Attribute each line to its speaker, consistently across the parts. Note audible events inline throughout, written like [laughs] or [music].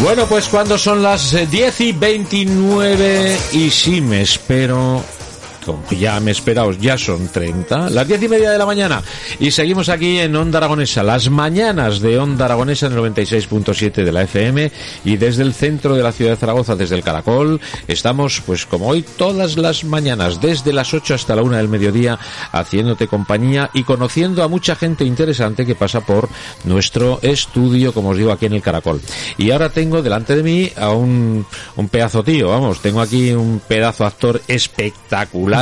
Speaker 1: Bueno, pues cuando son las eh, 10 y 29 y sí me espero ya me esperaos, ya son 30, las diez y media de la mañana. Y seguimos aquí en Onda Aragonesa, las mañanas de Onda Aragonesa en el 96.7 de la FM y desde el centro de la ciudad de Zaragoza, desde el Caracol, estamos pues como hoy todas las mañanas, desde las 8 hasta la 1 del mediodía, haciéndote compañía y conociendo a mucha gente interesante que pasa por nuestro estudio, como os digo, aquí en el Caracol. Y ahora tengo delante de mí a un, un pedazo tío, vamos, tengo aquí un pedazo actor espectacular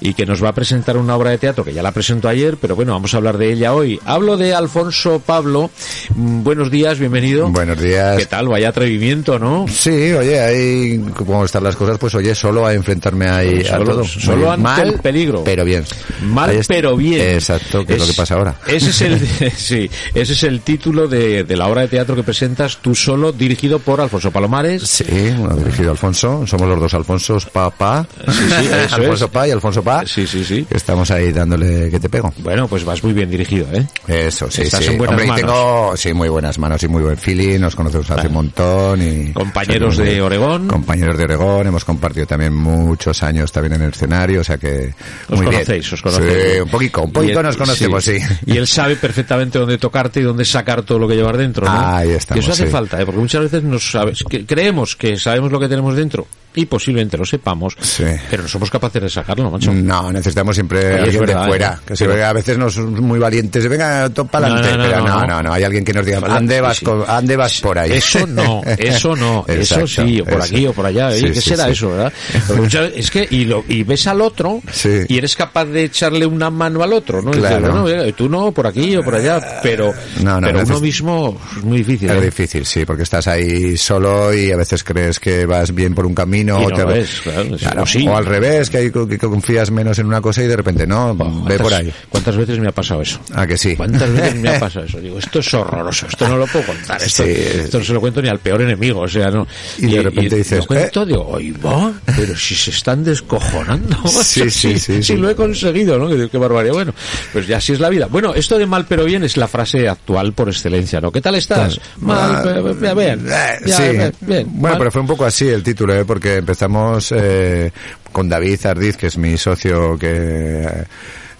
Speaker 1: y que nos va a presentar una obra de teatro que ya la presentó ayer, pero bueno, vamos a hablar de ella hoy. Hablo de Alfonso Pablo. Mm, buenos días, bienvenido.
Speaker 2: Buenos días.
Speaker 1: ¿Qué tal? Vaya atrevimiento, ¿no?
Speaker 2: Sí, oye, ahí como están las cosas, pues oye, solo a enfrentarme ahí
Speaker 1: solo,
Speaker 2: a todo.
Speaker 1: Solo ante
Speaker 2: Mal,
Speaker 1: el peligro.
Speaker 2: Pero bien.
Speaker 1: Mal,
Speaker 2: está.
Speaker 1: pero bien.
Speaker 2: Exacto, que es, lo que pasa ahora.
Speaker 1: Ese es el, [laughs] [laughs] sí, ese es el título de, de la obra de teatro que presentas tú solo, dirigido por Alfonso Palomares.
Speaker 2: Sí, dirigido Alfonso. Somos los dos Alfonsos Papá.
Speaker 1: Sí, sí, [laughs] eso
Speaker 2: Alfonso y Alfonso Pa.
Speaker 1: Sí, sí, sí.
Speaker 2: Que estamos ahí dándole que te pego.
Speaker 1: Bueno, pues vas muy bien dirigido, ¿eh?
Speaker 2: Eso, sí,
Speaker 1: Estás
Speaker 2: sí.
Speaker 1: en buenas
Speaker 2: Hombre,
Speaker 1: manos.
Speaker 2: tengo, sí, muy buenas manos y muy buen feeling. Nos conocemos hace un montón y...
Speaker 1: Compañeros de
Speaker 2: muy-
Speaker 1: Oregón.
Speaker 2: Compañeros de Oregón. Hemos compartido también muchos años también en el escenario, o sea que...
Speaker 1: Os
Speaker 2: muy bien.
Speaker 1: conocéis, os conocéis.
Speaker 2: Sí, un poquito, un poquito
Speaker 1: él-
Speaker 2: nos conocemos, sí.
Speaker 1: Y él sabe perfectamente dónde tocarte y dónde sacar todo lo que llevas dentro, ¿no?
Speaker 2: Ahí estamos,
Speaker 1: Y eso hace
Speaker 2: sí.
Speaker 1: falta, ¿eh? Porque muchas veces nos sabes, que creemos que sabemos lo que tenemos dentro y posiblemente lo sepamos,
Speaker 2: Sí.
Speaker 1: pero no somos capaces de sacarlo, macho.
Speaker 2: No, necesitamos siempre
Speaker 1: Oye, es
Speaker 2: alguien
Speaker 1: verdad,
Speaker 2: de fuera.
Speaker 1: ¿eh?
Speaker 2: Que se
Speaker 1: Pero-
Speaker 2: ve, a veces nos somos muy valientes. Venga, top para
Speaker 1: No,
Speaker 2: adelante.
Speaker 1: no, no,
Speaker 2: pero
Speaker 1: no,
Speaker 2: no,
Speaker 1: no.
Speaker 2: no, no. Hay alguien que nos diga, ande vas,
Speaker 1: sí,
Speaker 2: ande vas por ahí.
Speaker 1: Eso no, [laughs] eso no, eso sí, o por
Speaker 2: eso.
Speaker 1: aquí o por allá.
Speaker 2: Sí,
Speaker 1: ¿Qué será eso, verdad? [laughs] Es que, y, lo, y ves al otro y eres capaz de echarle una mano al otro, ¿no? Y dices,
Speaker 2: Claro.
Speaker 1: oye, tú no, por aquí o por allá, pero,
Speaker 2: No, no,
Speaker 1: pero uno mismo es muy difícil.
Speaker 2: Es
Speaker 1: ¿eh?
Speaker 2: difícil, sí, porque estás ahí solo y a veces crees que vas bien por un camino
Speaker 1: Y
Speaker 2: o,
Speaker 1: no
Speaker 2: te-
Speaker 1: lo es, claro, es-
Speaker 2: Claro,
Speaker 1: o
Speaker 2: al revés, que, hay, que confías menos en una cosa y de repente no, ve
Speaker 1: ¿Cuántas-
Speaker 2: por ahí.
Speaker 1: ¿Cuántas veces me ha pasado eso?
Speaker 2: Ah, que sí.
Speaker 1: ¿Cuántas veces me ha [laughs] pasado eso? Digo, esto es horroroso, esto no lo puedo contar, esto,
Speaker 2: Sí.
Speaker 1: esto no se lo cuento ni al peor enemigo, o sea, no.
Speaker 2: Y de repente dices,
Speaker 1: lo cuento, digo, oye, va, pero si se están descojonando, [laughs]
Speaker 2: Sí, sí, sí, [laughs] sí.
Speaker 1: lo he conseguido, ¿no? Digo, Qué barbaridad, bueno, pues ya así es la vida. Bueno, esto de mal pero bien es la frase actual por excelencia, ¿no? ¿Qué tal estás? Mal, pero bien, bien,
Speaker 2: eh, sí.
Speaker 1: bien,
Speaker 2: Bueno,
Speaker 1: mal.
Speaker 2: pero fue un poco así el título, ¿eh? porque empezamos eh, con David Ardiz, que es mi socio que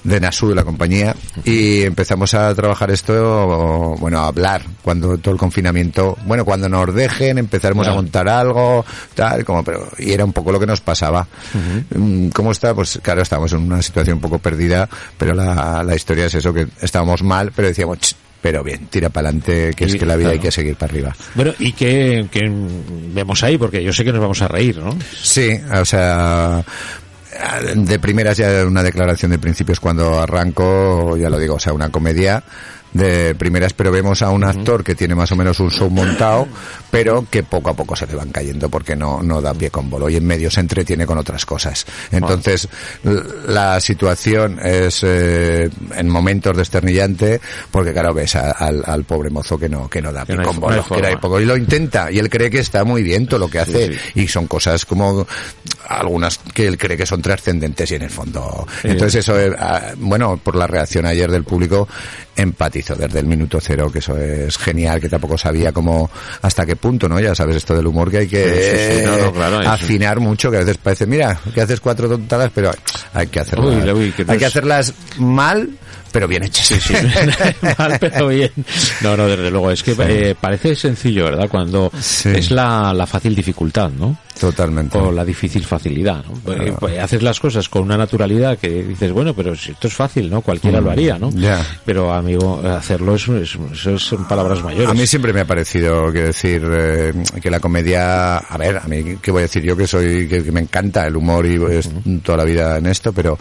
Speaker 2: de Nasu, de la compañía, y empezamos a trabajar esto, bueno, a hablar cuando todo el confinamiento, bueno, cuando nos dejen empezaremos
Speaker 1: Claro.
Speaker 2: a montar algo, tal, como, pero, y era un poco lo que nos pasaba. Mm, ¿Cómo está? Pues claro, estábamos en una situación un poco perdida, pero la, la historia es eso, que estábamos mal, pero decíamos, "Ch, pero bien, tira para adelante, que
Speaker 1: Y,
Speaker 2: es que la vida hay que seguir para arriba.
Speaker 1: Bueno, ¿y qué, qué vemos ahí? Porque yo sé que nos vamos a reír, ¿no?
Speaker 2: Sí, o sea, de primeras ya una declaración de principios cuando arranco, ya lo digo, o sea, una comedia de primeras, pero vemos a un actor que tiene más o menos un show montado, pero que poco a poco se le van cayendo porque no, no da pie con bolo. Y en medio se entretiene con otras cosas. Entonces, la situación es eh, en momentos desternillante porque claro, ves a- al, al pobre mozo que no, que no da
Speaker 1: Que
Speaker 2: pie
Speaker 1: no hay
Speaker 2: con bolo,
Speaker 1: no
Speaker 2: que poco y lo intenta y él cree que está muy bien todo lo que hace.
Speaker 1: sí.
Speaker 2: y son cosas como algunas que él cree que son trascendentes y en el fondo. Entonces eso eh, ah, bueno por la reacción ayer del público empatizo desde el minuto cero que eso es genial que tampoco sabía cómo hasta qué punto no ya sabes esto del humor que hay que
Speaker 1: Sí, sí, sí, no, no, claro, eso.
Speaker 2: afinar mucho que a veces parece mira que haces cuatro tontadas pero hay que hacerlas.
Speaker 1: Uy, uy, que no
Speaker 2: hay que
Speaker 1: es-
Speaker 2: hacerlas mal pero bien hechas
Speaker 1: Sí, sí. [laughs] Mal, pero bien. No, no, desde luego. Es que eh, parece sencillo, ¿verdad? Cuando
Speaker 2: Sí.
Speaker 1: es la, la fácil dificultad, ¿no?
Speaker 2: totalmente
Speaker 1: O la difícil facilidad, ¿no? Porque, pues, haces las cosas con una naturalidad que dices, bueno, pero si esto es fácil, ¿no? Cualquiera lo haría, ¿no?
Speaker 2: Mm, ya.
Speaker 1: Pero, amigo, hacerlo es, es- eso son palabras mayores.
Speaker 2: A mí siempre me ha parecido, quiero decir, eh, que la comedia, a ver, a mí, ¿qué voy a decir yo que soy, que, que me encanta el humor y es toda la vida en esto, pero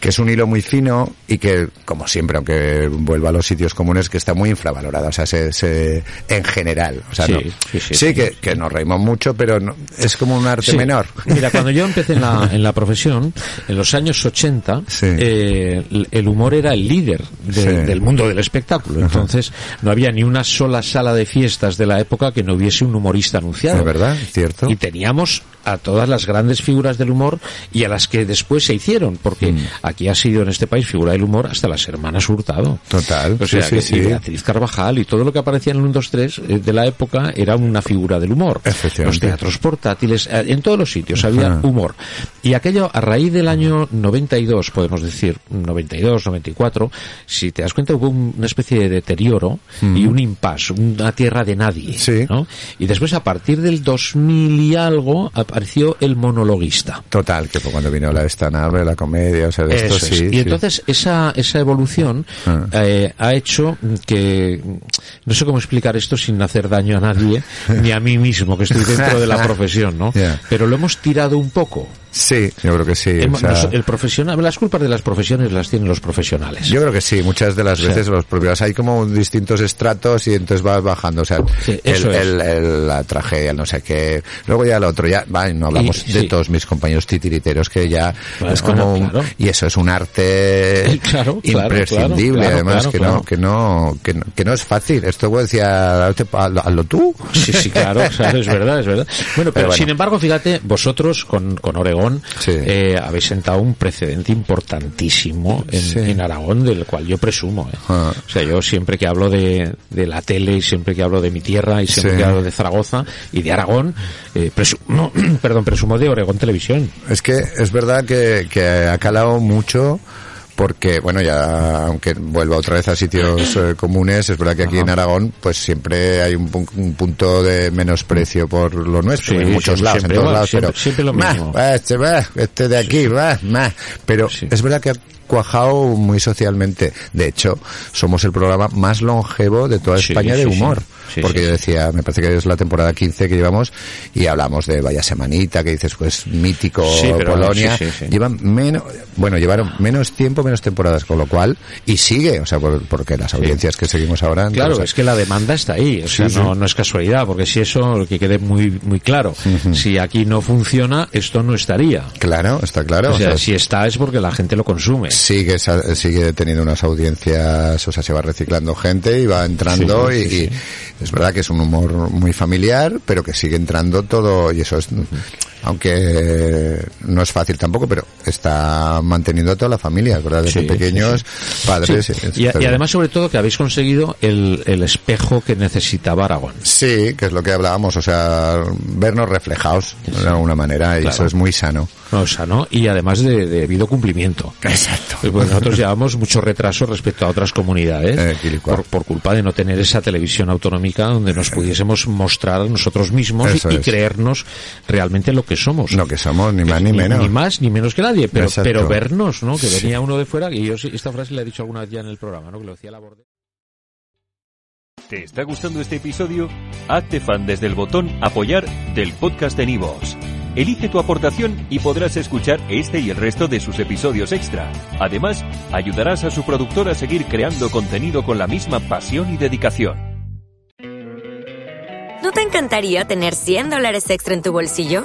Speaker 2: que es un hilo muy fino y que, como siempre, aunque vuelva a los sitios comunes, que está muy infravalorado, o sea, se, se en general. O sea,
Speaker 1: Sí,
Speaker 2: no-
Speaker 1: sí, sí,
Speaker 2: sí,
Speaker 1: sí.
Speaker 2: que, que nos reímos mucho, pero no- es como un arte menor.
Speaker 1: Mira, cuando yo empecé en la, [laughs] en la profesión, en los años 80,
Speaker 2: Sí.
Speaker 1: eh, el- el humor era el líder de- del mundo del espectáculo. Entonces, no había ni una sola sala de fiestas de la época que no hubiese un humorista anunciado.
Speaker 2: ¿De verdad? ¿Cierto?
Speaker 1: Y teníamos a todas las grandes figuras del humor y a las que después se hicieron, porque
Speaker 2: Mm.
Speaker 1: aquí ha sido en este país figura del humor hasta las hermanas Hurtado.
Speaker 2: Total,
Speaker 1: O sea,
Speaker 2: sí,
Speaker 1: que-
Speaker 2: sí,
Speaker 1: y. Beatriz Carvajal y todo lo que aparecía en el 1, 2, 3 eh, de la época era una figura del humor. Los teatros portátiles, eh, en todos los sitios había
Speaker 2: Ajá.
Speaker 1: humor. Y aquello, a raíz del año 92, podemos decir, 92, 94, si te das cuenta hubo un- una especie de deterioro y un impasse, una tierra de nadie.
Speaker 2: Sí.
Speaker 1: ¿no? Y después, a partir del 2000 y algo, apareció el monologuista.
Speaker 2: Total, que fue cuando vino la estanable, la comedia, o sea, de esto
Speaker 1: es.
Speaker 2: sí.
Speaker 1: y
Speaker 2: sí.
Speaker 1: entonces esa, esa evolución
Speaker 2: Ah.
Speaker 1: eh, ha hecho que, no sé cómo explicar esto sin hacer daño a nadie, ni a mí mismo, que estoy dentro de la [laughs] profesión, ¿no? Pero lo hemos tirado un poco.
Speaker 2: Sí, yo creo que sí. o sea,
Speaker 1: el profesional, las culpas de las profesiones las tienen los profesionales.
Speaker 2: Yo creo que sí, muchas de las veces los propios hay como distintos estratos y entonces vas bajando, o sea,
Speaker 1: Sí,
Speaker 2: el, la tragedia, no sé qué, luego ya lo otro, ya, va, no hablamos
Speaker 1: Y-
Speaker 2: de
Speaker 1: sí.
Speaker 2: todos mis compañeros titiriteros que ya es como
Speaker 1: bueno, claro.
Speaker 2: y eso es un arte [laughs]
Speaker 1: Claro,
Speaker 2: imprescindible, además que no que no que no que no es fácil. Esto como decía, hazlo, hazlo tú.
Speaker 1: Sí, sí, claro, o sea, es verdad, es verdad. Bueno, pero,
Speaker 2: Pero bueno.
Speaker 1: sin embargo, fíjate, vosotros con, con Oregón
Speaker 2: Sí.
Speaker 1: eh, habéis sentado un precedente importantísimo en,
Speaker 2: Sí.
Speaker 1: en Aragón, del cual yo presumo. ¿eh?
Speaker 2: Ah.
Speaker 1: O sea, yo siempre que hablo de, de la tele y siempre que hablo de mi tierra y siempre
Speaker 2: Sí.
Speaker 1: que hablo de Zaragoza y de Aragón, eh, presumo, [clears throat] perdón, presumo de Oregón Televisión.
Speaker 2: Es que es verdad que, que ha calado mucho porque, bueno, ya aunque vuelva otra vez a sitios eh, comunes, es verdad que aquí
Speaker 1: Ajá.
Speaker 2: en Aragón pues siempre hay un, un punto de menosprecio por lo nuestro,
Speaker 1: Sí,
Speaker 2: en muchos
Speaker 1: siempre-
Speaker 2: lados, en todos lados,
Speaker 1: siempre-
Speaker 2: pero
Speaker 1: siempre
Speaker 2: este va, este de aquí, va, más. Pero
Speaker 1: Sí.
Speaker 2: es verdad que cuajado muy socialmente. De hecho, somos el programa más longevo de toda España de
Speaker 1: sí,
Speaker 2: humor.
Speaker 1: Sí,
Speaker 2: porque yo decía, me parece que es la temporada 15 que llevamos y hablamos de Vaya Semanita, que dices, pues mítico Polonia. Llevan menos, bueno, llevaron menos tiempo, menos temporadas, con lo cual, y sigue, o sea, por- porque las audiencias que seguimos ahora.
Speaker 1: Claro,
Speaker 2: entonces,
Speaker 1: es que la demanda está ahí, o sea, no, no es casualidad, porque si eso, que quede muy, muy claro, si aquí no funciona, esto no estaría.
Speaker 2: Claro, está claro.
Speaker 1: O sea,
Speaker 2: o sea,
Speaker 1: si está es porque la gente lo consume.
Speaker 2: Sigue sigue teniendo unas audiencias, o sea, se va reciclando gente y va entrando
Speaker 1: Sí,
Speaker 2: y,
Speaker 1: sí,
Speaker 2: y es verdad que es un humor muy familiar, pero que sigue entrando todo y eso es, aunque no es fácil tampoco, pero está manteniendo a toda la familia, ¿verdad? Desde
Speaker 1: Sí,
Speaker 2: pequeños, padres.
Speaker 1: Sí, Y, además, sobre todo, que habéis conseguido el, el espejo que necesitaba Aragón.
Speaker 2: Sí, que es lo que hablábamos, o sea, vernos reflejados de alguna manera y
Speaker 1: Claro.
Speaker 2: eso es muy sano.
Speaker 1: O sea, ¿no? Y además de, de debido cumplimiento.
Speaker 2: Exacto.
Speaker 1: Pues nosotros llevamos mucho retraso respecto a otras comunidades
Speaker 2: Eh,
Speaker 1: por, por culpa de no tener esa televisión autonómica donde nos pudiésemos mostrar nosotros mismos y, y creernos realmente lo que somos.
Speaker 2: No que somos, ni más ni menos.
Speaker 1: Ni más ni menos que nadie, pero,
Speaker 2: Exacto.
Speaker 1: pero vernos, ¿no? Que venía uno de fuera, que yo sí- esta frase la he dicho alguna vez ya en el programa, ¿no? Que lo decía la borde.
Speaker 3: ¿Te está gustando este episodio? Hazte fan desde el botón Apoyar del podcast de Nivos. Elige tu aportación y podrás escuchar este y el resto de sus episodios extra. Además, ayudarás a su productor a seguir creando contenido con la misma pasión y dedicación.
Speaker 4: ¿No te encantaría tener 100 dólares extra en tu bolsillo?